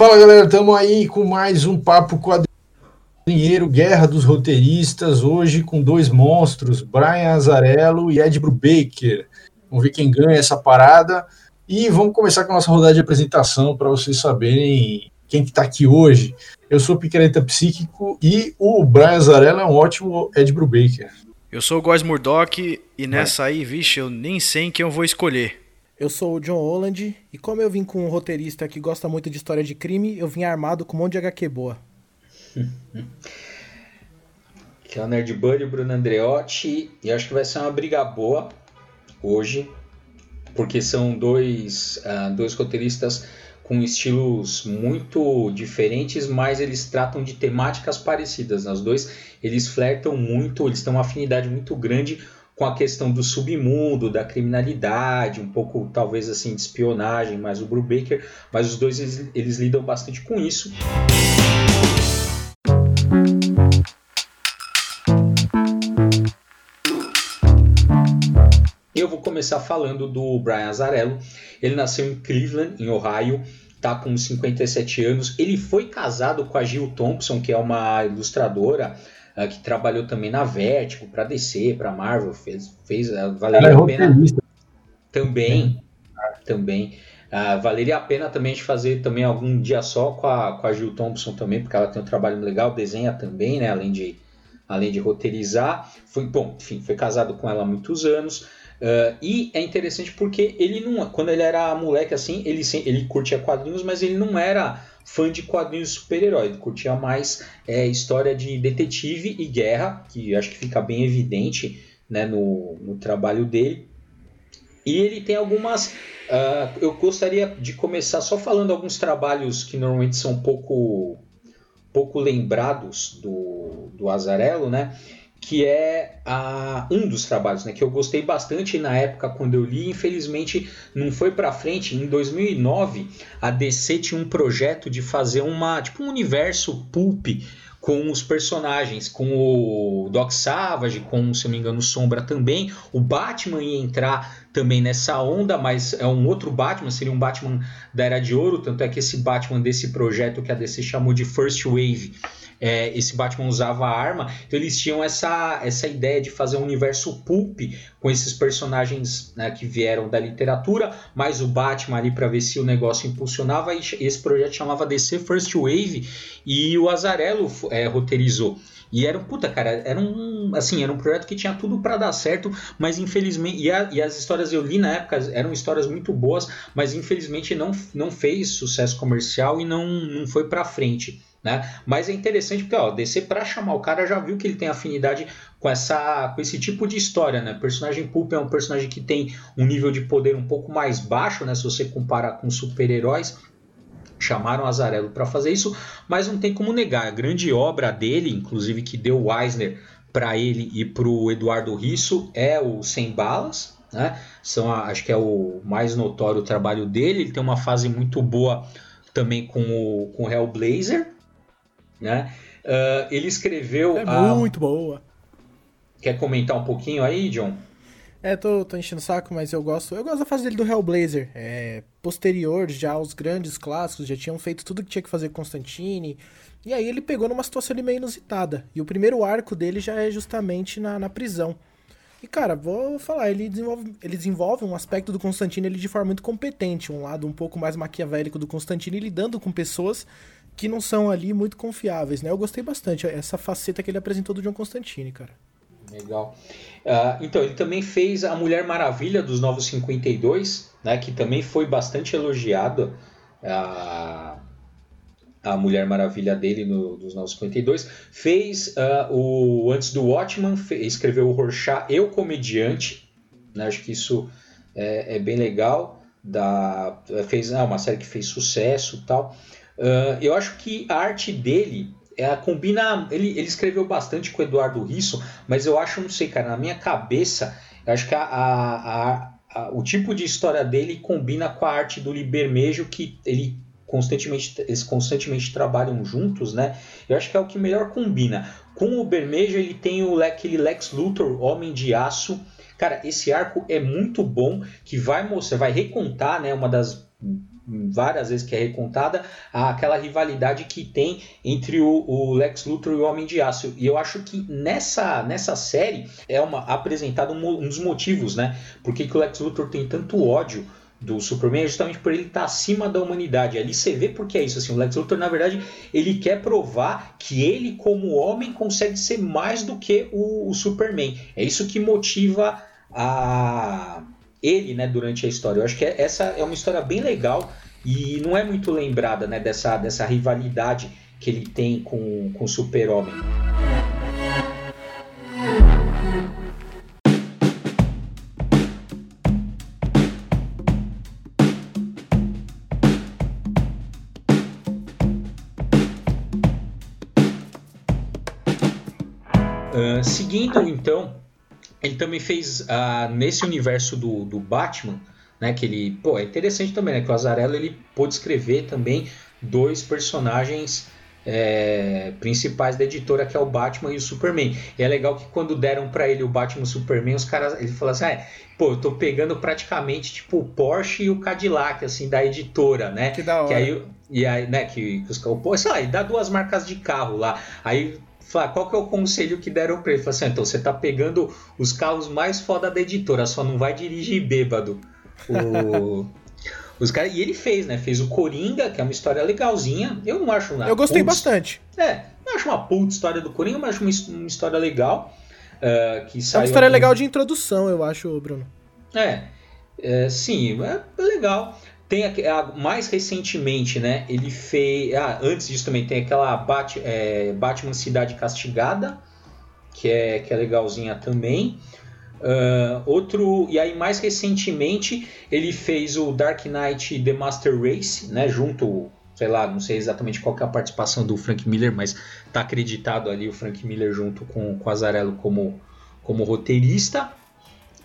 Fala galera, estamos aí com mais um papo quadrinheiro, Guerra dos Roteiristas, hoje com dois monstros, Brian Azarello e Ed Brubaker. Vamos ver quem ganha essa parada e vamos começar com a nossa rodada de apresentação para vocês saberem quem que está aqui hoje. Eu sou o Picareta Psíquico e o Brian Azarello é um ótimo Ed Brubaker. Eu sou o Góis Murdock e nessa aí, vixe, eu nem sei quem eu vou escolher. Eu sou o John Holland e como eu vim com um roteirista que gosta muito de história de crime, eu vim armado com um monte de HQ boa. Aqui é o Nerd Buddy, o Bruno Andreotti, e acho que vai ser uma briga boa hoje, porque são dois, uh, dois roteiristas com estilos muito diferentes, mas eles tratam de temáticas parecidas. Os dois eles flertam muito, eles têm uma afinidade muito grande com a questão do submundo, da criminalidade, um pouco talvez assim de espionagem, mais o Brubaker, mas os dois eles, eles lidam bastante com isso. Eu vou começar falando do Brian Azarello. Ele nasceu em Cleveland, em Ohio, tá com 57 anos. Ele foi casado com a Jill Thompson, que é uma ilustradora uh, que trabalhou também na Vertigo, para DC, para Marvel, fez, fez uh, valeria é a pena também, é. também. Uh, valeria a pena também de fazer também algum dia só com a, com a Jill Thompson também, porque ela tem um trabalho legal, desenha também, né, além de, além de roteirizar. Foi, bom, enfim, foi casado com ela há muitos anos. Uh, e é interessante porque ele não, quando ele era moleque assim, ele, ele curtia quadrinhos, mas ele não era fã de quadrinhos super-herói, curtia mais é, história de detetive e guerra, que acho que fica bem evidente né, no, no trabalho dele. E ele tem algumas. Uh, eu gostaria de começar só falando alguns trabalhos que normalmente são pouco, pouco lembrados do, do Azarello, né? Que é a, um dos trabalhos né, que eu gostei bastante na época quando eu li. Infelizmente não foi para frente. Em 2009 a DC tinha um projeto de fazer uma tipo um universo pulp com os personagens, com o Doc Savage, com, se não me engano, Sombra também. O Batman ia entrar também nessa onda, mas é um outro Batman, seria um Batman da Era de Ouro, tanto é que esse Batman desse projeto que a DC chamou de First Wave é, esse Batman usava arma, então eles tinham essa, essa ideia de fazer um universo pulp com esses personagens né, que vieram da literatura, mais o Batman ali para ver se o negócio impulsionava, e esse projeto chamava DC First Wave, e o Azarello é, roteirizou. E era, puta, cara, era um, assim, era um projeto que tinha tudo para dar certo, mas infelizmente, e, a, e, as histórias eu li na época eram histórias muito boas, mas infelizmente não, não fez sucesso comercial e não, não foi para frente. Né? Mas é interessante porque ó, DC para chamar o cara já viu que ele tem afinidade com essa com esse tipo de história, né? O personagem Pulp é um personagem que tem um nível de poder um pouco mais baixo, né? Se você comparar com super-heróis, chamaram Azarello para fazer isso, mas não tem como negar. A grande obra dele, inclusive que deu o Eisner para ele e para o Eduardo Risso, é o Sem Balas, né? São a, acho que é o mais notório trabalho dele. Ele tem uma fase muito boa também com o com Hellblazer, né? Uh, ele escreveu. É a... muito boa. Quer comentar um pouquinho aí, John? É, tô, tô enchendo o saco, mas eu gosto. Eu gosto da fase dele do Hellblazer. É, posterior já aos grandes clássicos, já tinham feito tudo que tinha que fazer com Constantine. E aí ele pegou numa situação ali meio inusitada. E o primeiro arco dele já é justamente na, na prisão. E, cara, vou falar, ele desenvolve, ele desenvolve um aspecto do Constantine ele de forma muito competente. Um lado um pouco mais maquiavélico do Constantine, lidando com pessoas que não são ali muito confiáveis, né? Eu gostei bastante essa faceta que ele apresentou do John Constantine, cara. Legal. Uh, então, ele também fez a Mulher Maravilha dos Novos 52, né? Que também foi bastante elogiado. Uh, a Mulher Maravilha dele no, dos Novos 52. Fez uh, o antes do Watchman, escreveu o Rorschach Eu Comediante. Né? Acho que isso é, é bem legal. Da, fez ah, uma série que fez sucesso tal. Uh, eu acho que a arte dele ela combina. Ele, ele escreveu bastante com o Eduardo Risso, mas eu acho, não sei, cara, na minha cabeça, eu acho que a, a, a, o tipo de história dele combina com a arte do Libermejo, que ele constantemente, eles constantemente trabalham juntos, né? Eu acho que é o que melhor combina. Com o Bermejo, ele tem o, aquele Lex Luthor, Homem de Aço. Cara, esse arco é muito bom, que vai mostrar, vai recontar, né? Uma das várias vezes que é recontada, aquela rivalidade que tem entre o, o, Lex Luthor e o Homem de Aço. E eu acho que nessa, nessa série é uma, apresentado um, um dos motivos, né? Por que, o Lex Luthor tem tanto ódio do Superman é justamente por ele estar acima da humanidade. Ali você vê porque é isso. Assim, o Lex Luthor, na verdade, ele quer provar que ele, como homem, consegue ser mais do que o, o Superman. É isso que motiva a ele, né, durante a história. Eu acho que essa é uma história bem legal e não é muito lembrada, né, dessa, dessa rivalidade que ele tem com, com o Super-Homem. Uh, seguindo então ele também fez uh, nesse universo do, do Batman, né? Que ele, pô, é interessante também, né? Que o Azarello ele pôde escrever também dois personagens é, principais da editora, que é o Batman e o Superman. E é legal que quando deram para ele o Batman e o Superman, os caras, ele falou assim, ah, pô, eu tô pegando praticamente tipo o Porsche e o Cadillac, assim, da editora, né? Que da hora. Que aí, e aí, né, que, que os, pô, sei lá, e dá duas marcas de carro lá. Aí Fala, qual que é o conselho que deram pra ele? Fala assim, ah, então você tá pegando os carros mais foda da editora, só não vai dirigir bêbado. O... Os cara... E ele fez, né? Fez o Coringa, que é uma história legalzinha. Eu não acho nada. Eu gostei bastante. É, não acho uma puta história do Coringa, mas acho uma, história legal. Uh, que é uma história legal de introdução, eu acho, Bruno. É, é sim, é legal. Tem a, a, mais recentemente, né? Ele fez. Ah, antes disso também tem aquela Bat, é, Batman Cidade Castigada, que é, que é legalzinha também. Uh, outro. E aí, mais recentemente, ele fez o Dark Knight The Master Race, né? Junto. Sei lá, não sei exatamente qual é a participação do Frank Miller, mas tá acreditado ali o Frank Miller junto com, com o Azarello como, como roteirista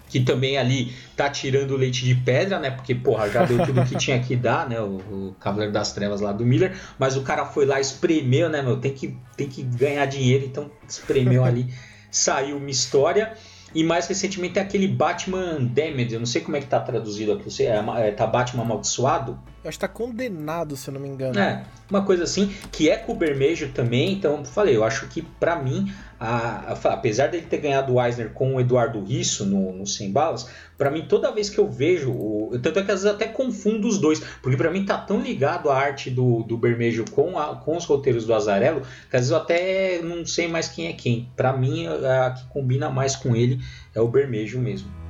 que também ali tá tirando leite de pedra, né? Porque, porra, já deu tudo que tinha que dar, né? O, o, Cavaleiro das Trevas lá do Miller, mas o cara foi lá, espremeu, né, meu? Tem que, tem que ganhar dinheiro, então espremeu ali, saiu uma história. E mais recentemente tem aquele Batman Damned, eu não sei como é que tá traduzido aqui, você é, é, tá Batman amaldiçoado? Eu acho que tá condenado, se eu não me engano. É, uma coisa assim, que é com o Bermejo também, então falei, eu acho que para mim a, a, apesar dele ter ganhado o Eisner com o Eduardo Risso no, no 100 Balas, para mim toda vez que eu vejo, o, tanto é que às vezes até confundo os dois, porque para mim tá tão ligado a arte do, do Bermejo com, a, com os roteiros do Azarello, que às vezes eu até não sei mais quem é quem. Para mim, a, a que combina mais com ele é o Bermejo mesmo.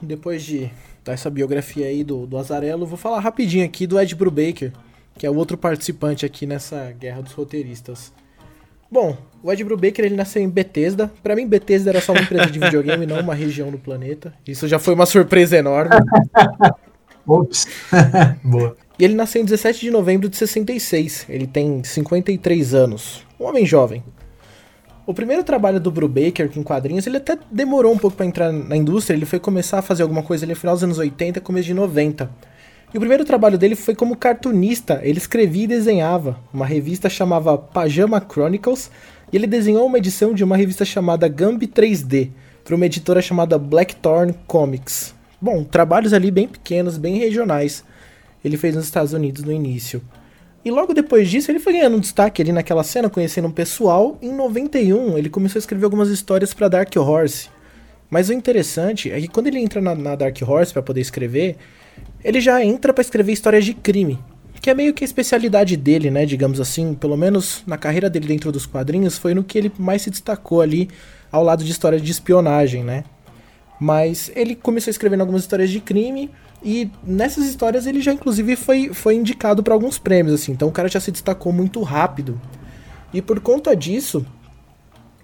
Depois de dar essa biografia aí do, do Azarello, vou falar rapidinho aqui do Ed Brubaker, que é o outro participante aqui nessa guerra dos roteiristas. Bom, o Ed Brubaker ele nasceu em Bethesda. Para mim, Bethesda era só uma empresa de videogame, não uma região do planeta. Isso já foi uma surpresa enorme. Ops. Boa. E ele nasceu em 17 de novembro de 66. Ele tem 53 anos. Um homem jovem. O primeiro trabalho do Brubaker com quadrinhos, ele até demorou um pouco para entrar na indústria, ele foi começar a fazer alguma coisa ali no final dos anos 80, começo de 90. E o primeiro trabalho dele foi como cartunista, ele escrevia e desenhava. Uma revista chamava Pajama Chronicles, e ele desenhou uma edição de uma revista chamada Gambi 3D, para uma editora chamada Blackthorn Comics. Bom, trabalhos ali bem pequenos, bem regionais. Ele fez nos Estados Unidos no início. E logo depois disso, ele foi ganhando um destaque ali naquela cena, conhecendo um pessoal. Em 91, ele começou a escrever algumas histórias para Dark Horse. Mas o interessante é que quando ele entra na, na Dark Horse para poder escrever, ele já entra para escrever histórias de crime, que é meio que a especialidade dele, né, digamos assim, pelo menos na carreira dele dentro dos quadrinhos, foi no que ele mais se destacou ali ao lado de histórias de espionagem, né? Mas ele começou escrevendo algumas histórias de crime, e nessas histórias ele já inclusive foi, foi indicado para alguns prêmios, assim. Então o cara já se destacou muito rápido. E por conta disso,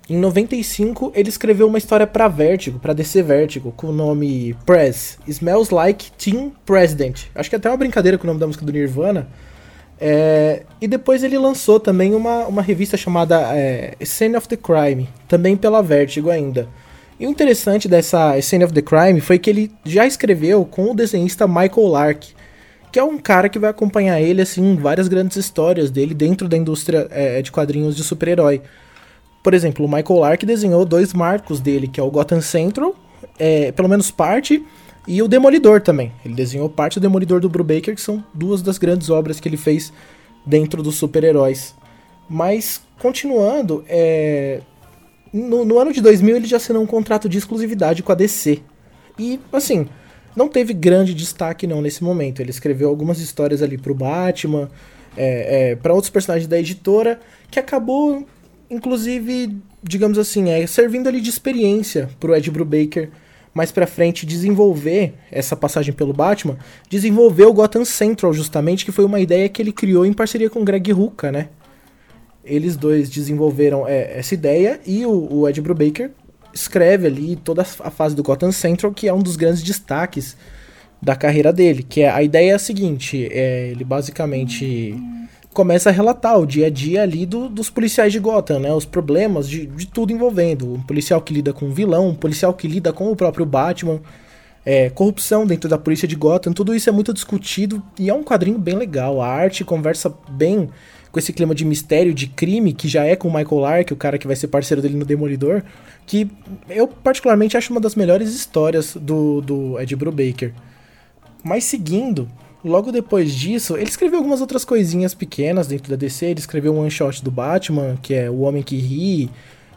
em 95 ele escreveu uma história para Vertigo, para DC Vertigo, com o nome Press, Smells Like Teen President. Acho que é até uma brincadeira com o nome da música do Nirvana. É, e depois ele lançou também uma, uma revista chamada é, Scene of the Crime, também pela Vertigo ainda. E o interessante dessa Scene of the Crime foi que ele já escreveu com o desenhista Michael Lark, que é um cara que vai acompanhar ele assim em várias grandes histórias dele dentro da indústria é, de quadrinhos de super-herói. Por exemplo, o Michael Lark desenhou dois marcos dele, que é o Gotham Central, é, pelo menos parte, e o Demolidor também. Ele desenhou parte do Demolidor do Brubaker, que são duas das grandes obras que ele fez dentro dos super-heróis. Mas, continuando, é... no, no, ano de 2000 ele já assinou um contrato de exclusividade com a DC. E, assim, não teve grande destaque não nesse momento. Ele escreveu algumas histórias ali pro Batman, é, é, para outros personagens da editora, que acabou, inclusive, digamos assim, é, servindo ali de experiência pro Ed Brubaker mais pra frente desenvolver essa passagem pelo Batman, desenvolver o Gotham Central justamente, que foi uma ideia que ele criou em parceria com Greg Rucka, né? Eles dois desenvolveram é, essa ideia e o, o Ed Brubaker escreve ali toda a fase do Gotham Central, que é um dos grandes destaques da carreira dele, que é a ideia é a seguinte, é, ele basicamente começa a relatar o dia a dia ali do, dos policiais de Gotham, né? Os problemas de, de tudo envolvendo. Um policial que lida com um vilão, um policial que lida com o próprio Batman, é, corrupção dentro da polícia de Gotham, tudo isso é muito discutido e é um quadrinho bem legal. A arte conversa bem com esse clima de mistério, de crime, que já é com o Michael Lark, o cara que vai ser parceiro dele no Demolidor, que eu particularmente acho uma das melhores histórias do, do Ed Brubaker. Mas seguindo, Logo depois disso, ele escreveu algumas outras coisinhas pequenas dentro da DC. Ele escreveu um one shot do Batman, que é O Homem que Ri,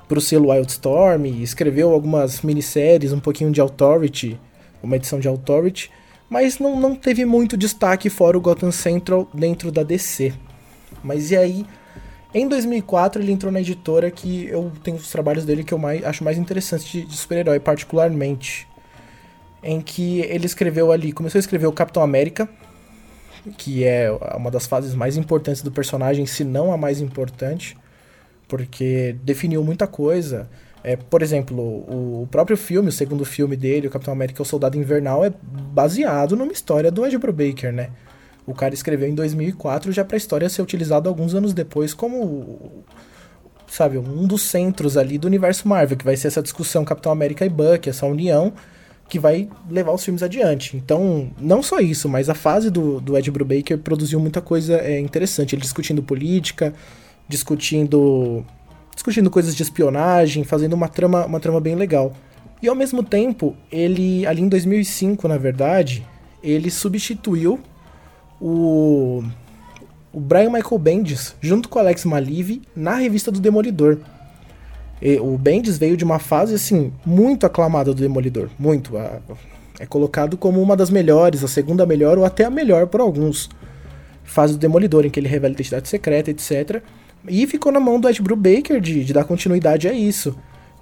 pro selo Wildstorm. Escreveu algumas minisséries, um pouquinho de Authority, uma edição de Authority. Mas não, não teve muito destaque fora o Gotham Central dentro da DC. Mas e aí, em 2004 ele entrou na editora que eu tenho os trabalhos dele que eu mais, acho mais interessantes de, de super-herói, particularmente. Em que ele escreveu ali, começou a escrever o Capitão América, que é uma das fases mais importantes do personagem, se não a mais importante, porque definiu muita coisa. É, por exemplo, o, próprio filme, o segundo filme dele, o Capitão América o Soldado Invernal, é baseado numa história do Ed Brubaker, né? O cara escreveu em 2004 já para a história ser utilizada alguns anos depois como sabe, um dos centros ali do universo Marvel, que vai ser essa discussão Capitão América e Bucky, essa união que vai levar os filmes adiante. Então, não só isso, mas a fase do, do Ed Brubaker produziu muita coisa é, interessante. Ele discutindo política, discutindo discutindo coisas de espionagem, fazendo uma trama, uma trama bem legal. E ao mesmo tempo, ele, ali em 2005, na verdade, ele substituiu o, o Brian Michael Bendis, junto com o Alex Malive, na revista do Demolidor. E o Bendis veio de uma fase, assim, muito aclamada do Demolidor. Muito. é colocado como uma das melhores, a segunda melhor ou até a melhor por alguns. Fase do Demolidor, em que ele revela identidade secreta, etc. E ficou na mão do Ed Brubaker de, de dar continuidade a isso.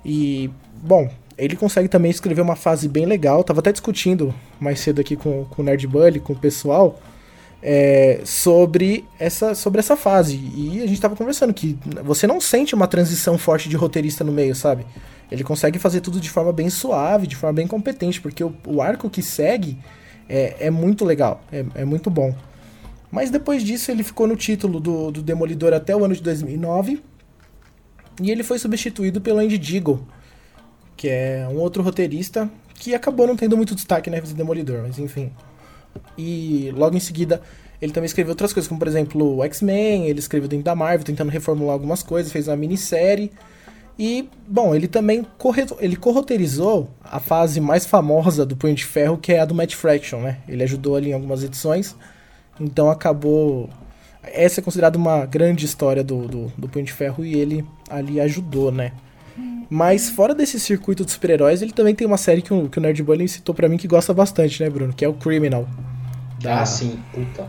E, bom, ele consegue também escrever uma fase bem legal. Tava até discutindo mais cedo aqui com, com o Nerd Bully, com o pessoal é, sobre, essa, sobre essa fase. E a gente tava conversando que você não sente uma transição forte de roteirista no meio, sabe? Ele consegue fazer tudo de forma bem suave, de forma bem competente, porque o, o arco que segue é, é muito legal, é, é, muito bom. Mas depois disso ele ficou no título do, do Demolidor até o ano de 2009 e ele foi substituído pelo Andy Deagle, que é um outro roteirista que acabou não tendo muito destaque na revista Demolidor, mas enfim. E logo em seguida ele também escreveu outras coisas, como por exemplo o X-Men, ele escreveu dentro da Marvel, tentando reformular algumas coisas, fez uma minissérie. E, bom, ele também corre... ele a fase mais famosa do Punho de Ferro, que é a do Matt Fraction, né? Ele ajudou ali em algumas edições, então acabou... Essa é considerada uma grande história do, do, do Punho de Ferro e ele ali ajudou, né? Mas fora desse circuito de super-heróis, ele também tem uma série que o, que o Nerd Bully citou para mim que gosta bastante, né, Bruno? Que é o Criminal. Da... Ah, sim, puta.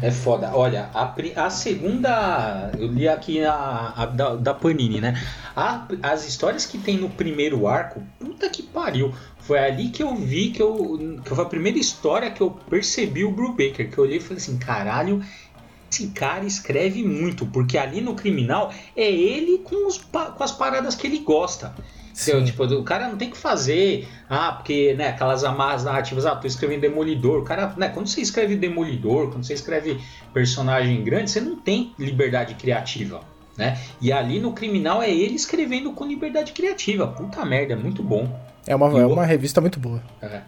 É foda. Olha, a, a segunda. Eu li aqui a, a da, da, Panini, né? A, as histórias que tem no primeiro arco, puta que pariu. Foi ali que eu vi que eu. Que foi a primeira história que eu percebi o Brubaker. Que eu olhei e falei assim: caralho, esse cara escreve muito, porque ali no criminal é ele com, os, com as paradas que ele gosta. Sim. Tipo, o cara não tem que fazer, ah, porque, né, aquelas amarras narrativas, ah, tô escrevendo Demolidor. O cara, né, quando você escreve Demolidor, quando você escreve personagem grande, você não tem liberdade criativa, né? E ali no Criminal é ele escrevendo com liberdade criativa. Puta merda, é muito bom. É uma, é uma revista muito boa. É.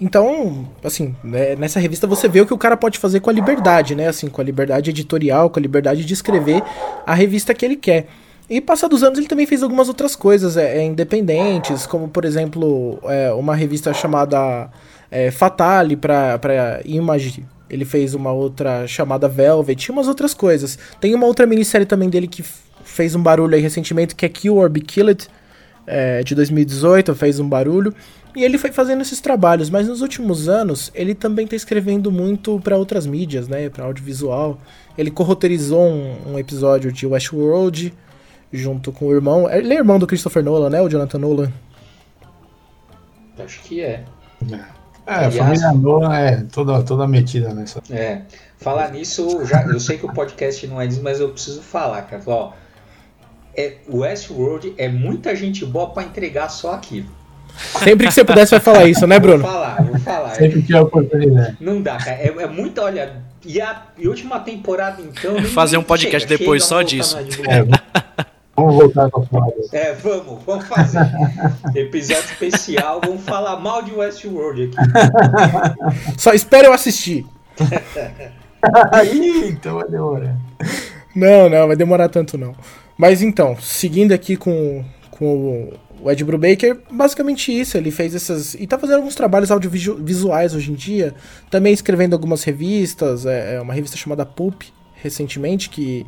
Então, assim, né, nessa revista você vê o que o cara pode fazer com a liberdade, né? Assim, com a liberdade editorial, com a liberdade de escrever a revista que ele quer. E passados anos ele também fez algumas outras coisas é, é independentes, como por exemplo é, uma revista chamada é, Fatale para Image. Ele fez uma outra chamada Velvet, e umas outras coisas. Tem uma outra minissérie também dele que fez um barulho aí recentemente, que é Kill or Be Killed, é, de 2018, fez um barulho. E ele foi fazendo esses trabalhos, mas nos últimos anos ele também está escrevendo muito para outras mídias, né, para audiovisual. Ele corroterizou um, um episódio de Westworld, junto com o irmão. Ele é irmão do Christopher Nolan, né? O Jonathan Nolan. Acho que é. É, a família Nolan é toda, toda metida nessa. É. Falar nisso, já, eu sei que o podcast não é disso, mas eu preciso falar, cara. Ó, é, Westworld é muita gente boa para entregar só aquilo. Sempre que você pudesse vai falar isso, né, Bruno? Vou falar, vou falar. Sempre que a oportunidade. Não dá, cara. É, é muito, olha. E a e última temporada, então. Fazer um podcast chega, depois chega só disso. É, Vamos voltar com a falar. É, vamos, vamos fazer. Episódio especial, vamos falar mal de Westworld aqui. Só espera eu assistir. Então vai demorar. Não, não, vai demorar tanto não. Mas então, seguindo aqui com, com o Ed Brubaker, basicamente isso, ele fez essas. E tá fazendo alguns trabalhos audiovisuais hoje em dia, também escrevendo algumas revistas, é, é uma revista chamada Pulp, recentemente, que,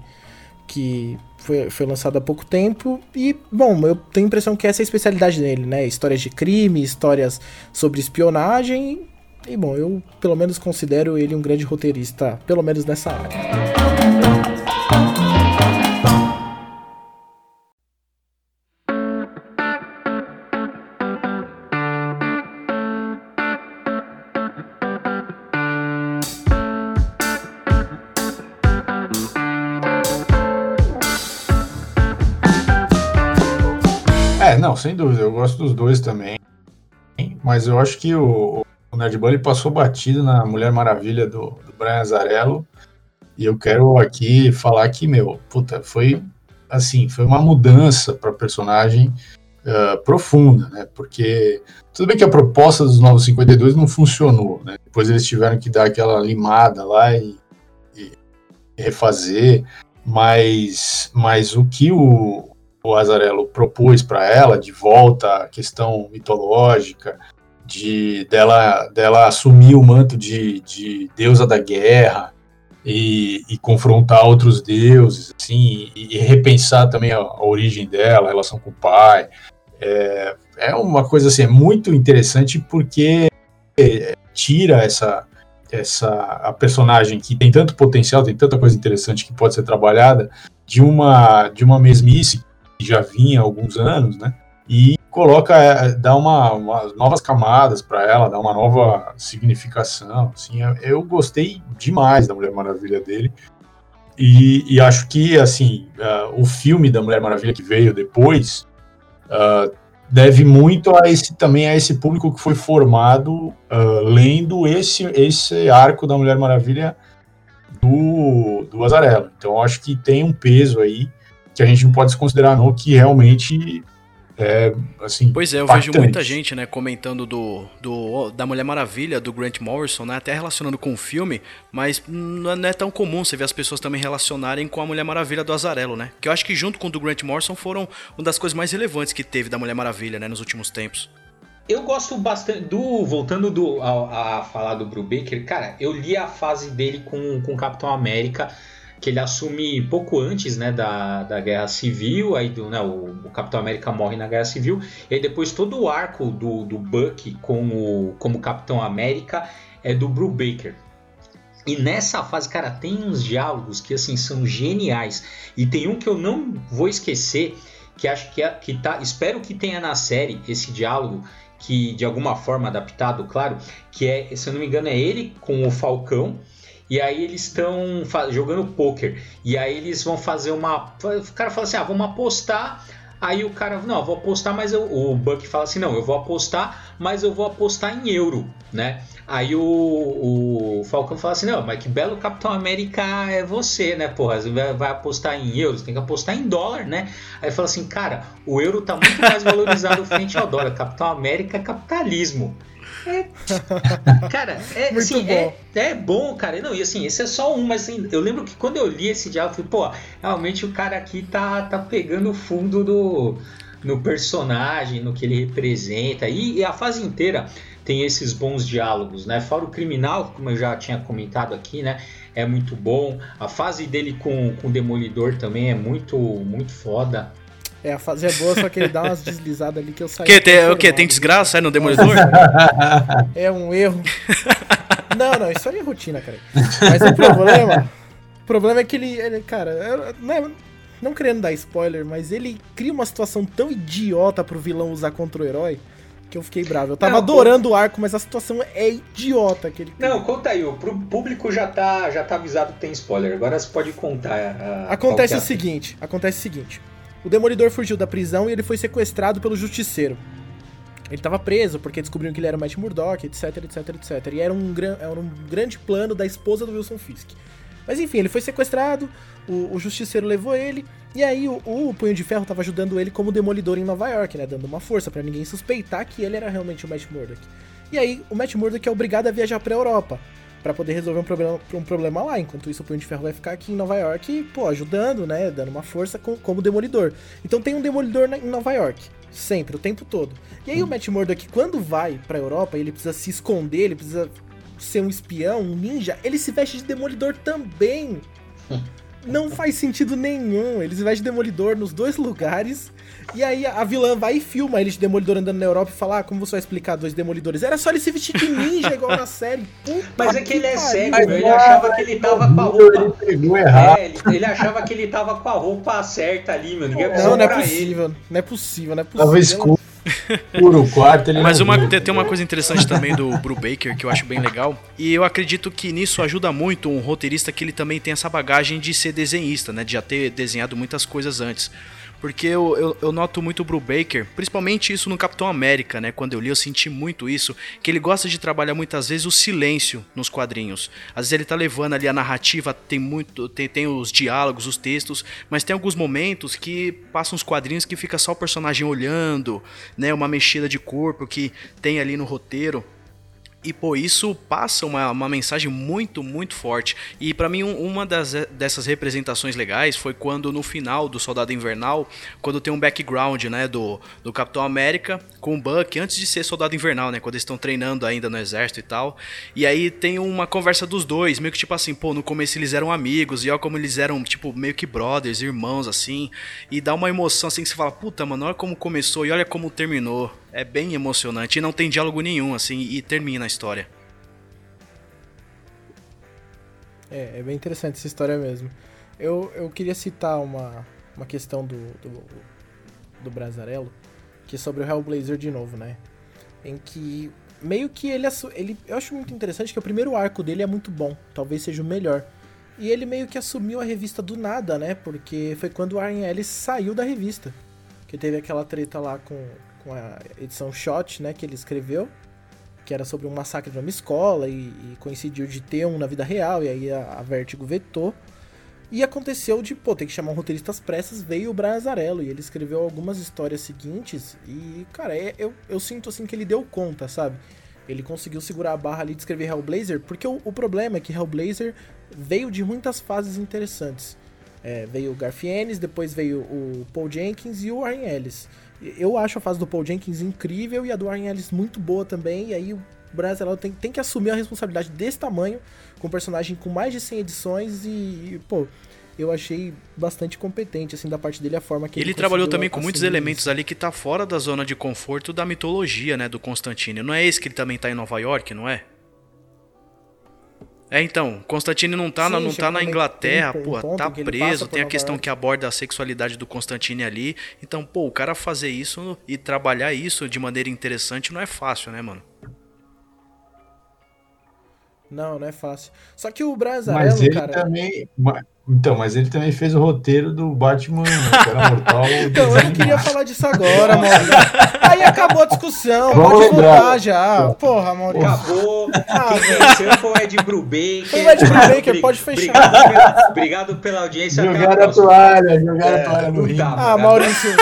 que foi, foi lançado há pouco tempo. E, bom, eu tenho a impressão que essa é a especialidade dele, né? Histórias de crime, histórias sobre espionagem. E, bom, eu pelo menos considero ele um grande roteirista, pelo menos nessa área. Não, sem dúvida, eu gosto dos dois também. Mas eu acho que o, o Nerd Bunny passou batido na Mulher Maravilha do, do Brian Azarello. E eu quero aqui falar que, meu, puta, foi assim, foi uma mudança para personagem uh, profunda, né? Porque tudo bem que a proposta dos Novos 52 não funcionou, né? Depois eles tiveram que dar aquela limada lá e, e refazer, mas, mas o que o, o Azarello propôs para ela, de volta à questão mitológica, de dela, dela assumir o manto de, de deusa da guerra e, e confrontar outros deuses, assim, e, e repensar também a, a, origem dela, a relação com o pai. É, é uma coisa assim, é muito interessante porque tira essa essa a personagem que tem tanto potencial, tem tanta coisa interessante que pode ser trabalhada de uma de uma mesmice já vinha há alguns anos, né? E coloca, é, dá uma, uma novas camadas para ela, dá uma nova significação. Assim, eu gostei demais da Mulher Maravilha dele. E, e acho que assim uh, o filme da Mulher Maravilha que veio depois uh, deve muito a esse também a esse público que foi formado uh, lendo esse esse arco da Mulher Maravilha do, do Azarello. Então acho que tem um peso aí que a gente não pode se considerar não que realmente é, assim, pois é, eu vejo muita gente, né, comentando do, do da Mulher Maravilha, do Grant Morrison, né, até relacionando com o filme, mas não é tão comum você ver as pessoas também relacionarem com a Mulher Maravilha do Azarello, né? Que eu acho que junto com o do Grant Morrison foram uma das coisas mais relevantes que teve da Mulher Maravilha, né, nos últimos tempos. Eu gosto bastante do. Voltando do, a, a falar do Brubaker, cara, eu li a fase dele com, com Capitão América que ele assume pouco antes né, da, da Guerra Civil, aí do, né, o, o, Capitão América morre na Guerra Civil, e aí depois todo o arco do, do Buck como, como Capitão América é do Brubaker. E nessa fase, cara, tem uns diálogos que assim são geniais. E tem um que eu não vou esquecer, que acho que, é, que tá. Espero que tenha na série esse diálogo, que de alguma forma adaptado, claro, que é, se eu não me engano, é ele com o Falcão e aí eles estão jogando poker. E aí eles vão fazer uma. O cara fala assim: ah, vamos apostar Aí o cara, não, vou apostar, mas eu, o Buck fala assim, não, eu vou apostar, mas eu vou apostar em euro, né? Aí o, o Falcão fala assim, não, mas que belo Capitão América é você, né, porra? Você vai, vai apostar em euros, tem que apostar em dólar, né? Aí fala assim, cara, o euro tá muito mais valorizado frente ao dólar. Capitão América é capitalismo. É, cara, é, assim, bom. É, é bom, cara. Não, e assim, esse é só um, mas assim, eu lembro que quando eu li esse diálogo, eu falei, pô, realmente o cara aqui tá, tá pegando o fundo do, no personagem, no que ele representa. E, e, a fase inteira tem esses bons diálogos, né? Fora o criminal, como eu já tinha comentado aqui, né? É muito bom. A fase dele com, com o Demolidor também é muito, muito foda. É, a fase é boa, só que ele dá umas deslizadas ali que eu saí. Que, tem, o que? Tem desgraça aí no Demolidor? é um erro. Não, não, isso aí é rotina, cara. Mas o problema. O problema é que ele. ele cara, não, é, não querendo dar spoiler, mas ele cria uma situação tão idiota pro vilão usar contra o herói que eu fiquei bravo. Eu tava não, adorando o arco, mas a situação é idiota que ele Não, conta aí, o público já tá, já tá avisado que tem spoiler. Agora você pode contar. A, acontece é o seguinte, acontece o seguinte. O Demolidor fugiu da prisão e ele foi sequestrado pelo Justiceiro. Ele estava preso porque descobriram que ele era o Matt Murdock, etc, etc, etc. E era um, era um grande plano da esposa do Wilson Fisk. Mas enfim, ele foi sequestrado, o, o Justiceiro levou ele, e aí o, o Punho de Ferro estava ajudando ele como Demolidor em Nova York, né? Dando uma força para ninguém suspeitar que ele era realmente o Matt Murdock. E aí o Matt Murdock é obrigado a viajar pra Europa para poder resolver um problema, um problema lá. Enquanto isso, o Punho de Ferro vai ficar aqui em Nova York, pô, ajudando, né? Dando uma força com, como Demolidor. Então tem um Demolidor na, em Nova York. Sempre, o tempo todo. E aí hum. o Matt Murdock, quando vai pra Europa, ele precisa se esconder, ele precisa ser um espião, um ninja, ele se veste de Demolidor também. Não faz sentido nenhum. Eles vestem Demolidor nos dois lugares. E aí a vilã vai e filma ele de Demolidor andando na Europa e fala: ah, como você vai explicar dois Demolidores? Era só ele se vestir de ninja igual na série. Puta Mas é que, que ele é cego, ele achava que ele tava com a roupa. Ele, é, ele, ele, achava que ele tava com a roupa certa ali. Ninguém não, não é possível. Ele. Não é possível, não é possível. Tava escuro. Puro quarto, ele Mas uma, tem uma coisa interessante também do Bru Baker que eu acho bem legal. E eu acredito que nisso ajuda muito um roteirista que ele também tem essa bagagem de ser desenhista, né? De já ter desenhado muitas coisas antes. Porque eu, eu, eu, noto muito o Brubaker, principalmente isso no Capitão América, né? Quando eu li, eu senti muito isso. Que ele gosta de trabalhar muitas vezes o silêncio nos quadrinhos. Às vezes ele tá levando ali a narrativa, tem muito. Tem, tem os diálogos, os textos, mas tem alguns momentos que passam os quadrinhos que fica só o personagem olhando, né? Uma mexida de corpo que tem ali no roteiro. E, pô, isso passa uma, uma mensagem muito, muito forte. E para mim, um, uma das, dessas representações legais foi quando no final do Soldado Invernal, quando tem um background, né, do, do Capitão América com o Buck, antes de ser Soldado Invernal, né, quando eles estão treinando ainda no exército e tal. E aí tem uma conversa dos dois, meio que tipo assim, pô, no começo eles eram amigos, e olha como eles eram, tipo, meio que brothers, irmãos, assim. E dá uma emoção, assim, que você fala, puta, mano, olha como começou e olha como terminou é bem emocionante e não tem diálogo nenhum, assim, e termina a história. É, é bem interessante essa história mesmo. Eu, eu queria citar uma, uma questão do, do, do Brasarello, que é sobre o Hellblazer de novo, né? Em que meio que ele, ele. Eu acho muito interessante que o primeiro arco dele é muito bom, talvez seja o melhor. E ele meio que assumiu a revista do nada, né? Porque foi quando o Iron Ellis saiu da revista. Que teve aquela treta lá com, com a edição Shot, né, que ele escreveu, que era sobre um massacre de uma escola e, e coincidiu de ter um na vida real, e aí a, a Vertigo vetou. E aconteceu de, pô, ter que chamar um roteirista às pressas, veio o Brian Azarello, e ele escreveu algumas histórias seguintes, e, cara, é, eu, eu sinto, assim, que ele deu conta, sabe? Ele conseguiu segurar a barra ali de escrever Hellblazer, porque o, o problema é que Hellblazer veio de muitas fases interessantes. É, veio o Garfienes, depois veio o Paul Jenkins e o Warren Ellis. Eu acho a fase do Paul Jenkins incrível e a do Warren Ellis muito boa também. E aí o Brasil tem, tem que assumir a responsabilidade desse tamanho, com um personagem com mais de 100 edições e, pô, eu achei bastante competente, assim, da parte dele, a forma que ele Ele trabalhou também com muitos elementos ali que tá fora da zona de conforto da mitologia, né, do Constantine. Não é esse que ele também tá em Nova York, não é? É, então, Constantine não tá, Sim, na, não tá na Inglaterra, tem, pô, tá preso, tem a questão que aborda a sexualidade do Constantine ali. Então, pô, o cara fazer isso e trabalhar isso de maneira interessante não é fácil, né, mano? Não, não é fácil. Só que o Brasarello, mas ele cara... também, Então, mas ele também fez o roteiro do Batman, Cara Mortal. então, eu não queria falar disso agora, Maurício. Aí acabou a discussão, Vamos pode lembrar. voltar já. Porra, Maurício. Acabou. Ah, venceu foi o Ed Brubaker. Foi o Ed Brubaker, pode fechar. Obrigado pela, obrigado pela audiência. Jogaram a toalha, jogaram É, a toalha no dá. Ah, Maurício.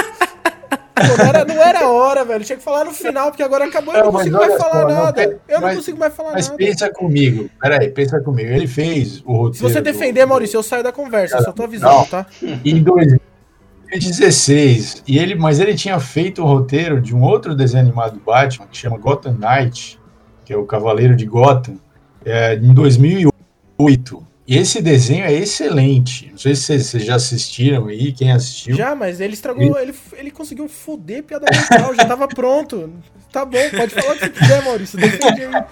Pô, não, era, não hora, velho. Tinha que falar no final, porque agora acabou e eu não Não, mas consigo mais falar só, não nada. tem- eu não mas- consigo mais falar Mas nada. pensa comigo, peraí, pensa comigo. Ele fez o roteiro. Se você do- defender, Maurício, eu saio da conversa. Eu só tô avisando, Não. tá? em 2016. E ele, mas ele tinha feito o roteiro de um outro desenho animado do Batman, que chama Gotham Knight, que é o Cavaleiro de Gotham, é, em 2008. E esse desenho é excelente. Não sei se vocês, vocês já assistiram aí, quem assistiu. Já, mas ele estragou. Ele, ele conseguiu foder piada mortal, já tava pronto. Tá bom, pode falar o que você quiser, Maurício. Defende aí.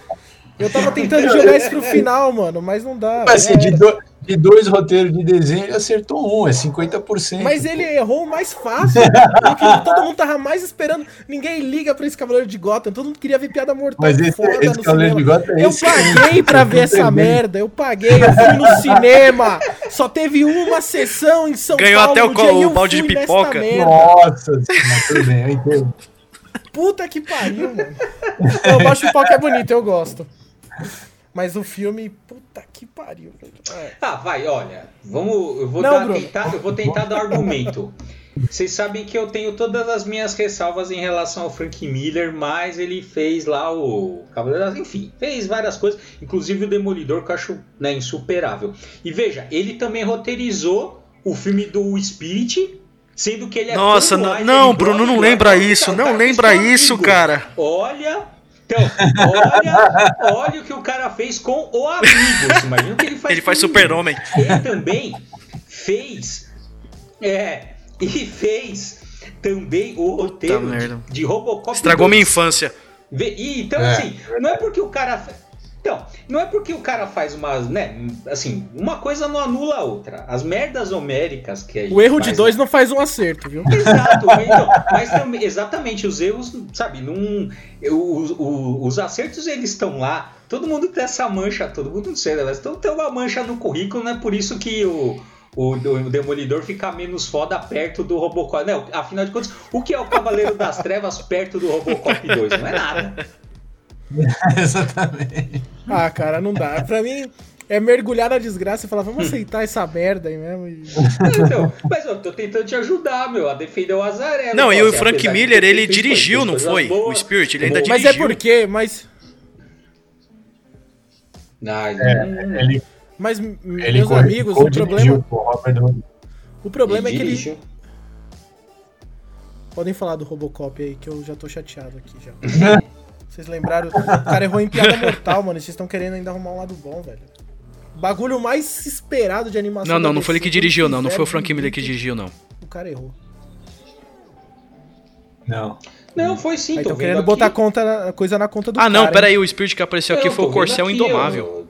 Eu tava tentando jogar isso pro final, mano, mas não dá. Mas, assim, de, era. do- de dois roteiros de desenho, ele acertou um, é 50%. Mas ele errou mais fácil. o que todo mundo tava mais esperando. Ninguém liga pra esse Cavaleiro de Gotham. Todo mundo queria ver piada mortal Mas esse, foda esse no Cavaleiro de cinema. Gotham é Eu paguei pra ver Não essa merda. Eu paguei, eu fui no cinema. Só teve uma sessão em São Ganhou Paulo. até o dia, o eu balde de pipoca. Nossa, mas tudo bem, eu entendo. Puta que pariu, mano. O Baixo Pipoca é bonito, eu gosto. Mas o filme, puta que pariu. velho. É. Tá, vai, olha. Vamos. Eu vou, Não, dar, tentar, eu vou tentar dar argumento. Vocês sabem que eu tenho todas as minhas ressalvas em relação ao Frank Miller, mas ele fez lá o Cavaleiro. Enfim, fez várias coisas, inclusive o Demolidor, que eu acho né, insuperável. E veja, ele também roteirizou o filme do Spirit, sendo que ele é Nossa, não, não. Bruno, não lembra cara, isso, não lembra isso, cara. Olha, então, olha, olha o que o cara fez com o amigo. Você imagina o que ele faz Ele faz super-homem. Ele também fez. É, e fez também o roteiro de, de Robocop. Estragou 2. minha infância. E, então, É, assim, não é porque o cara. Então, não é porque o cara faz umas, né? Assim, uma coisa não anula a outra. As merdas homéricas que a gente O erro de faz, dois não faz um acerto, viu? Exato, então, mas também, exatamente, os erros, sabe, não, os, os, os acertos eles estão lá, todo mundo tem essa mancha, todo mundo não sei, né, mas todo tem uma mancha no currículo, não é por isso que o, o, o Demolidor fica menos foda perto do Robocop, não, afinal de contas, o que é o Cavaleiro das Trevas perto do Robocop 2? Não é nada. Exatamente. Ah, cara, não dá. Pra mim, é mergulhar na desgraça e falar, vamos aceitar essa merda aí mesmo. e- Então, mas eu tô tentando te ajudar, meu, a defender o Azarelo. Não, e Pô, o assim, Frank Miller, ter ele dirigiu, não foi? boas, O Spirit, ele ainda como- Mas é dirigiu. porque, mas. Ah, É, ele, Mas, ele meus amigos, o problema, o problema é que ele. dirigiu. Podem falar do Robocop aí, que eu já tô chateado aqui já. Vocês lembraram? O cara errou em piada mortal, mano. Vocês estão querendo ainda arrumar um lado bom, velho. Bagulho mais esperado de animação. Não, não, não foi ele que dirigiu, não. Não foi o Frank Miller que dirigiu, não. O cara errou. Não. Não, foi sim, Aí tô vendo querendo aqui. botar conta, coisa na conta do Ah, cara. não, hein? pera aí, o Spirit que apareceu aqui Não, foi o tô Corcel aqui, Indomável.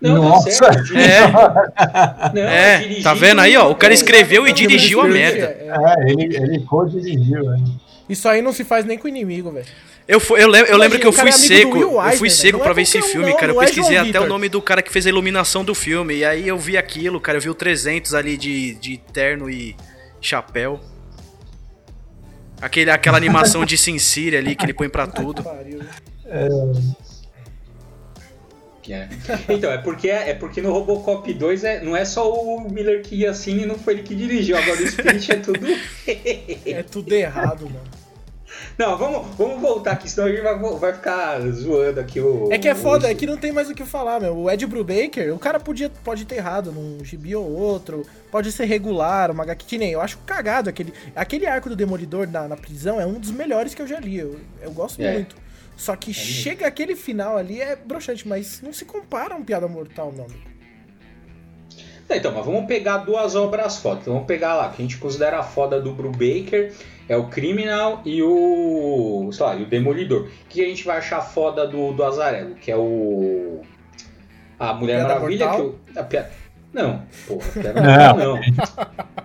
Não, tá Nossa. certo. dirigiu. É, Não, é, dirigiu tá vendo aí, ó? O cara escreveu e dirigiu a merda. é- é- É, ele, ele co-dirigiu, né? Isso aí não se faz nem com o inimigo, velho. Eu, fui- eu, lem- eu lembro Imagina, que eu fui é seco. Eu fui seco pra é ver esse um, filme, não, cara. Eu é pesquisei João até o nome do cara que fez a iluminação do filme. E aí eu vi aquilo, cara. Eu vi o 300 ali de, de terno e chapéu. Aquele, aquela animação de Sin City ali que ele põe pra tudo. Pariu. É. Então, é porque, é porque no Robocop 2 é, não é só o Miller que ia assim e não foi ele que dirigiu. Agora o Spirit é tudo. É tudo errado, mano. Não, vamos, vamos voltar aqui, senão a gente vai, vai ficar zoando aqui o. É que é foda, o- é que não tem mais o que falar, meu. O Ed Brubaker, o cara podia, pode ter errado num gibi ou outro, pode ser regular, uma HQ, que nem eu acho cagado aquele, aquele arco do Demolidor na, na prisão é um dos melhores que eu já li, eu, eu gosto É. muito. Só que chega aquele final ali é broxante, mas não se compara a um Piada Mortal, meu amigo. Não, Então, mas vamos pegar duas obras fodas. Então, vamos pegar lá, que a gente considera a foda do Brubaker, é o Criminal e o. sei lá, e o Demolidor. O que a gente vai achar foda do, do Azarelo? Que é o. A Mulher Piada Maravilha. Que Mortal? o, a pia- Não, porra, Piada Não. Mortal não.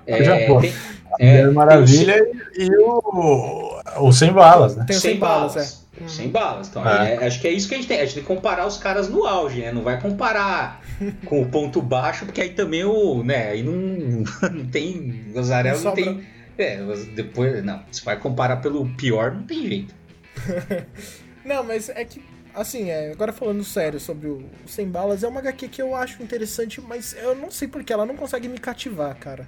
Já É, foi. tem, É, tem o Maravilha e, e o, o Sem Balas, né? Tem o Sem Sem Balas, balas. sem balas. Então, é. É, acho que é isso que a gente tem. A gente tem que comparar os caras no auge, né? Não vai comparar com o ponto baixo, porque aí também o. né, aí não, não tem. O Zarel não, não tem. É, depois. Não, se vai comparar pelo pior, não tem jeito. não, mas é que. Assim, é, agora falando sério sobre o Sem Balas, é uma HQ que eu acho interessante, mas eu não sei porque ela não consegue me cativar, cara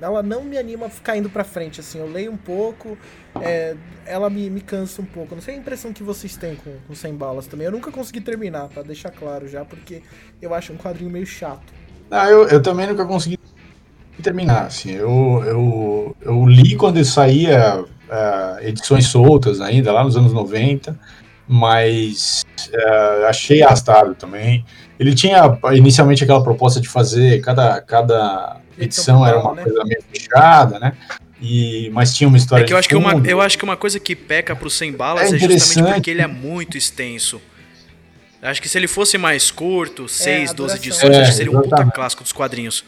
ela não me anima a ficar indo pra frente, assim, eu leio um pouco, é, ela me, me cansa um pouco. Não sei a impressão que vocês têm com, com 100 balas também. Eu nunca consegui terminar, pra deixar claro já, porque eu acho um quadrinho meio chato. Ah, eu, eu também nunca consegui terminar, assim, eu, eu, eu li quando saía uh, edições soltas ainda, lá nos anos 90, mas uh, achei arrastado também. Ele tinha inicialmente aquela proposta de fazer cada, cada edição era uma né? coisa meio fechada, né? E, mas tinha uma história. É que eu acho que, uma, eu acho que uma coisa que peca pro 100 balas é, é justamente porque ele é muito extenso. Acho que se ele fosse mais curto, 6, é, 12 edições, é, acho que seria exatamente. um puta clássico dos quadrinhos.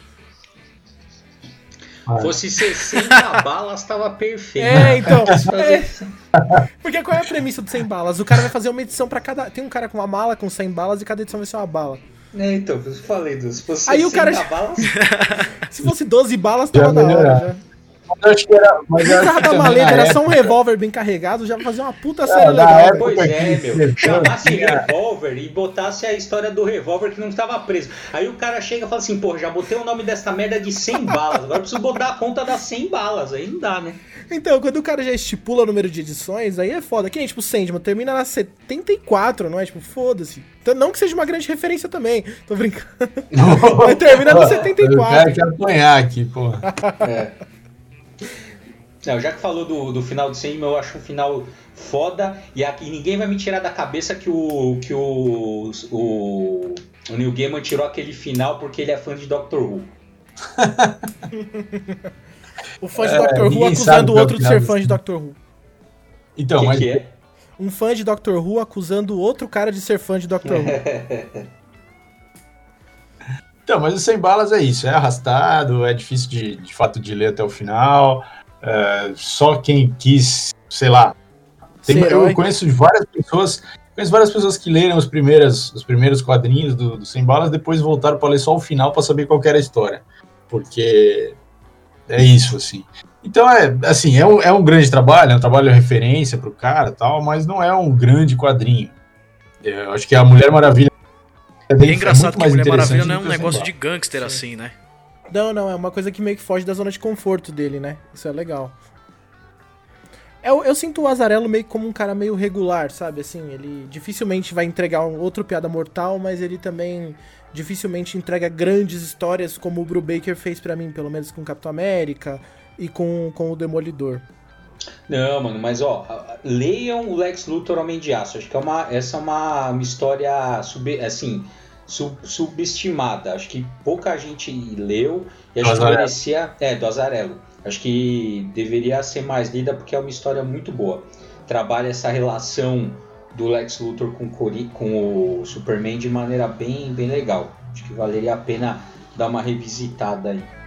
Ah. Fosse 60 balas, tava perfeito. É, então. É. Porque qual é a premissa do 100 balas? O cara vai fazer uma edição para cada. Tem um cara com uma mala com 100 balas e cada edição vai ser uma bala. É, então, eu falei, se fosse Aí o cara balas. se fosse 12 balas, tava da hora já. Eu acho que era. Mas eu acho maleta era só um revólver bem carregado, já fazia uma puta é, série legal. Pois é, meu. Chamasse revólver e botasse a história do revólver que não estava preso. Aí o cara chega e fala assim: pô, já botei o nome dessa merda de 100 balas, agora eu preciso botar a conta das 100 balas. Aí não dá, né? Então, quando o cara já estipula o número de edições, aí é foda. Que nem, tipo, Sandman termina na 74, não é? Tipo, foda-se. Então, não que seja uma grande referência também. Tô brincando. Mas termina no 74. O cara quer apanhar aqui, pô. É. Não, já que falou do, do final de Sandman, eu acho um final foda. E aqui ninguém vai me tirar da cabeça que o. que o. o, o Neil Gaiman tirou aquele final porque ele é fã de Doctor Who. o fã de é, Doctor Who acusando o outro de ser fã de Doctor Who. Então, que mas. Que é? Um fã de Doctor Who acusando outro cara de ser fã de Doctor Who. então, mas o Sem Balas é isso, é arrastado, é difícil de, de fato de ler até o final. É, só quem quis, sei lá. Tem, eu conheço várias pessoas, conheço várias pessoas que leram os primeiros, os primeiros quadrinhos do, do Sem Balas, depois voltaram para ler só o final para saber qual era a história. Porque é isso, assim. Então, é assim, é um, é um grande trabalho, é um trabalho de referência para o cara tal, mas não é um grande quadrinho. Eu acho que a Mulher Maravilha. É, é engraçado que a Mulher Maravilha não é um negócio de gangster, assim, né? Não, não, é uma coisa que meio que foge da zona de conforto dele, né? Isso é legal. Eu, eu sinto o Azarelo meio como um cara meio regular, sabe? Assim, ele dificilmente vai entregar um outro piada mortal, mas ele também dificilmente entrega grandes histórias como o Brubaker fez para mim, pelo menos com Capitão América e com, com o Demolidor. Não, mano, mas ó, leiam o Lex Luthor Homem de Aço. Acho que é uma, essa é uma, uma história sub, assim, sub, subestimada. Acho que pouca gente leu e acho que merecia. É, do Azarelo. Acho que deveria ser mais lida porque é uma história muito boa. Trabalha essa relação do Lex Luthor com, com o Superman de maneira bem, bem legal. Acho que valeria a pena dar uma revisitada aí.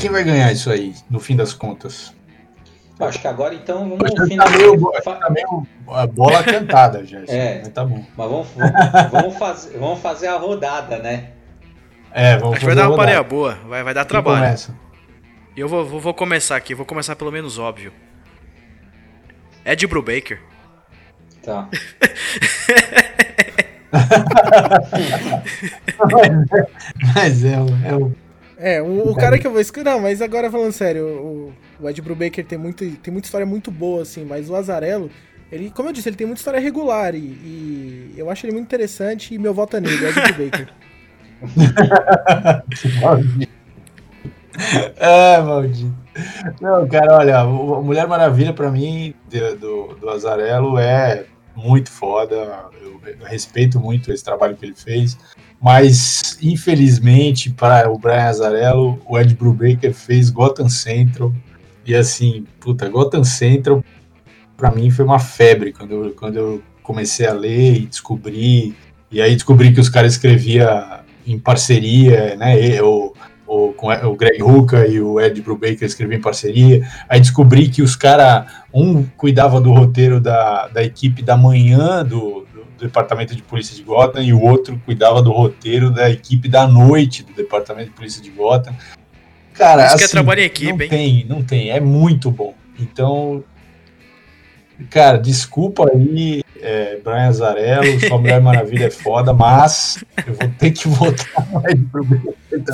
Quem vai ganhar isso aí, no fim das contas? Acho que agora então vamos no final. Tá meio, tá meio a bola cantada já. É, tá bom. Mas vamos, vamos, fazer, vamos fazer a rodada, né? É, vamos Acho que vai dar uma pareia boa, vai, vai dar trabalho. Começa? Eu vou, vou, vou, começar aqui, vou começar pelo menos óbvio. Ed Brubaker. Tá. mas é, é o é, o, o cara que eu vou escolher. Não, mas agora falando sério, o, o Ed Brubaker tem, muito, tem muita história muito boa, assim, mas o Azarelo, ele, como eu disse, ele tem muita história regular e, e eu acho ele muito interessante e meu voto é nele, Ed Brubaker. é, maldito. Não, cara, olha, a Mulher Maravilha para mim, do, do Azarelo, é muito foda. Eu respeito muito esse trabalho que ele fez. Mas, infelizmente, para o Brian Azarello, o Ed Brubaker fez Gotham Central. E assim, puta, Gotham Central para mim foi uma febre quando eu, quando eu comecei a ler e descobri, e aí descobri que os caras escreviam em parceria, né? O, o, com o Greg Hooker e o Ed Brubaker escreviam em parceria. Aí descobri que os caras, um cuidava do roteiro da, da equipe da manhã do, Departamento de Polícia de Gotham e o outro cuidava do roteiro da equipe da noite do Departamento de Polícia de Gotham. Cara, Isso assim, que é assim, trabalho em equipe, não hein? tem, não tem, é muito bom. Então, cara, desculpa aí é, Brian Azarello, sua Mulher Maravilha é foda, mas eu vou ter que votar mais pro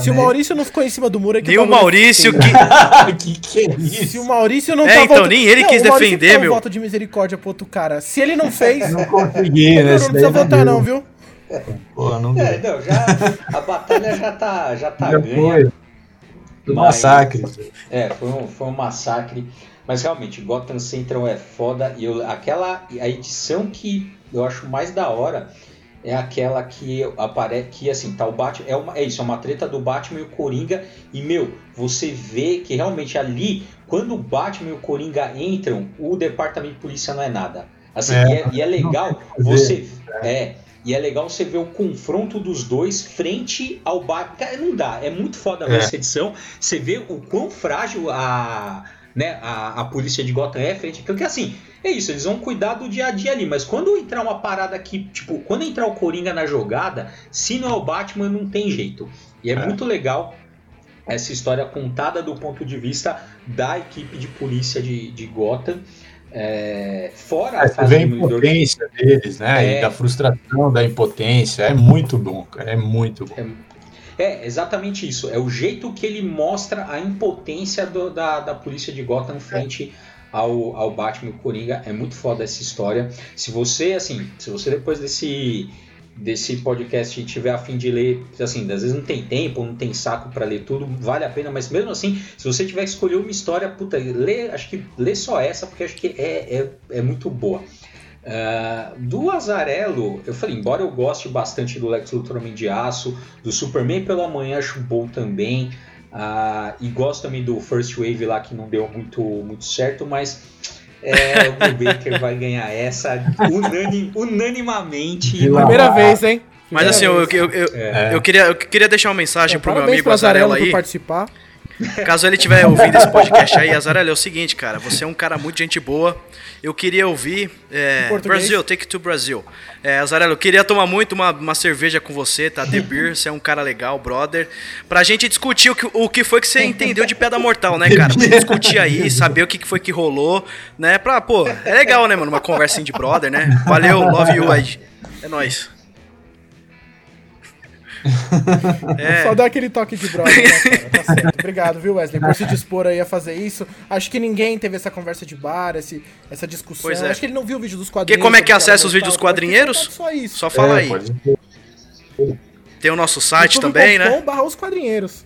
Se o Maurício não ficou em cima do muro, é que Nem o Maurício que... que. que é isso? Se o Maurício não é, tá então, nem ele não, quis defender, meu. Um voto de misericórdia pro outro cara. Se ele não fez. Não consegui, né? Não precisa votar, não, viu? Porra, não é, não, já, a batalha já tá, já tá já ganha. Foi. Do massacre. É, foi um, foi um massacre. Mas realmente, Gotham Central é foda. E eu, aquela. A edição que eu acho mais da hora é aquela que aparece. Que assim, tá o Batman. É, uma, é isso, é uma treta do Batman e o Coringa. E, meu, você vê que realmente ali, quando o Batman e o Coringa entram, o departamento de polícia não é nada. Assim, é, e, é, e é legal você. É. E é legal você ver o confronto dos dois frente ao Batman. Não dá, é muito foda é. essa edição. Você vê o quão frágil a, né, a, a polícia de Gotham é frente porque assim, é isso, eles vão cuidar do dia a dia ali, mas quando entrar uma parada que, tipo, quando entrar o Coringa na jogada, se não é o Batman, não tem jeito. E é, é. muito legal essa história contada do ponto de vista da equipe de polícia de, de Gotham. É, fora a fase a impotência deles, né? É, e da frustração, da impotência. É muito bom, cara. É muito bom. É, exatamente isso. É o jeito que ele mostra a impotência do, da, da polícia de Gotham frente ao, ao Batman Coringa. É muito foda essa história. Se você, assim, se você depois desse desse podcast tiver a fim de ler, assim, às vezes não tem tempo, não tem saco para ler tudo, vale a pena, mas mesmo assim, se você tiver que escolher uma história, puta, lê, acho que lê só essa, porque acho que é, é, é muito boa. Uh, do Azarello, eu falei, embora eu goste bastante do Lex Luthor Homem de Aço, do Superman pela manhã acho bom também, uh, e gosto também do First Wave lá que não deu muito, muito certo, mas é, o Baker vai ganhar essa unanim, unanimamente. Primeira vez, hein? Mas assim, eu, eu, eu, é. eu, queria, eu queria deixar uma mensagem é, pro meu amigo Azarello aí. participar. Caso ele estiver ouvindo esse podcast aí, Azarello, é o seguinte, cara, você é um cara muito gente boa. Eu queria ouvir é, Brasil, take to Brasil. É, Azarello, eu queria tomar muito uma, uma cerveja com você, tá? The Beer, você é um cara legal, brother. Pra gente discutir o que, o que foi que você entendeu de Pedra Mortal, né, cara? Pra discutir aí, saber o que foi que rolou, né? Pra, pô, é legal, né, mano? Uma conversinha de brother, né? Valeu, love you, Ed. É nóis. É. Só dá aquele toque de brother, né, cara? Tá certo. Obrigado, viu, Wesley, por se dispor aí a fazer isso. Acho que ninguém teve essa conversa de bar, esse, essa discussão. Pois é. Acho que ele não viu o vídeo dos quadrinhos. E como é que acessa os vídeos dos quadrinheiros? Só isso. Só fala é, aí. Pode... Tem o nosso site também, né? barra os quadrinheiros.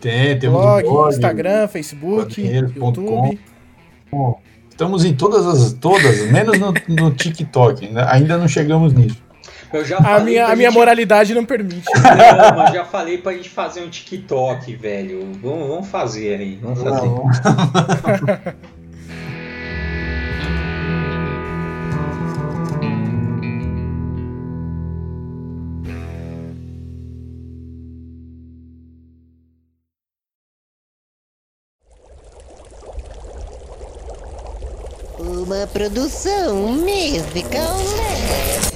Tem, temos blog, blog Instagram, Facebook, YouTube. Estamos em todas as todas, menos no, no TikTok. Ainda não chegamos nisso. Eu já a minha, a gente... minha moralidade não permite. Não, mas já falei pra gente fazer um TikTok, velho. Vamos, vamos fazer aí. Vamos fazer. Uma produção musical leve.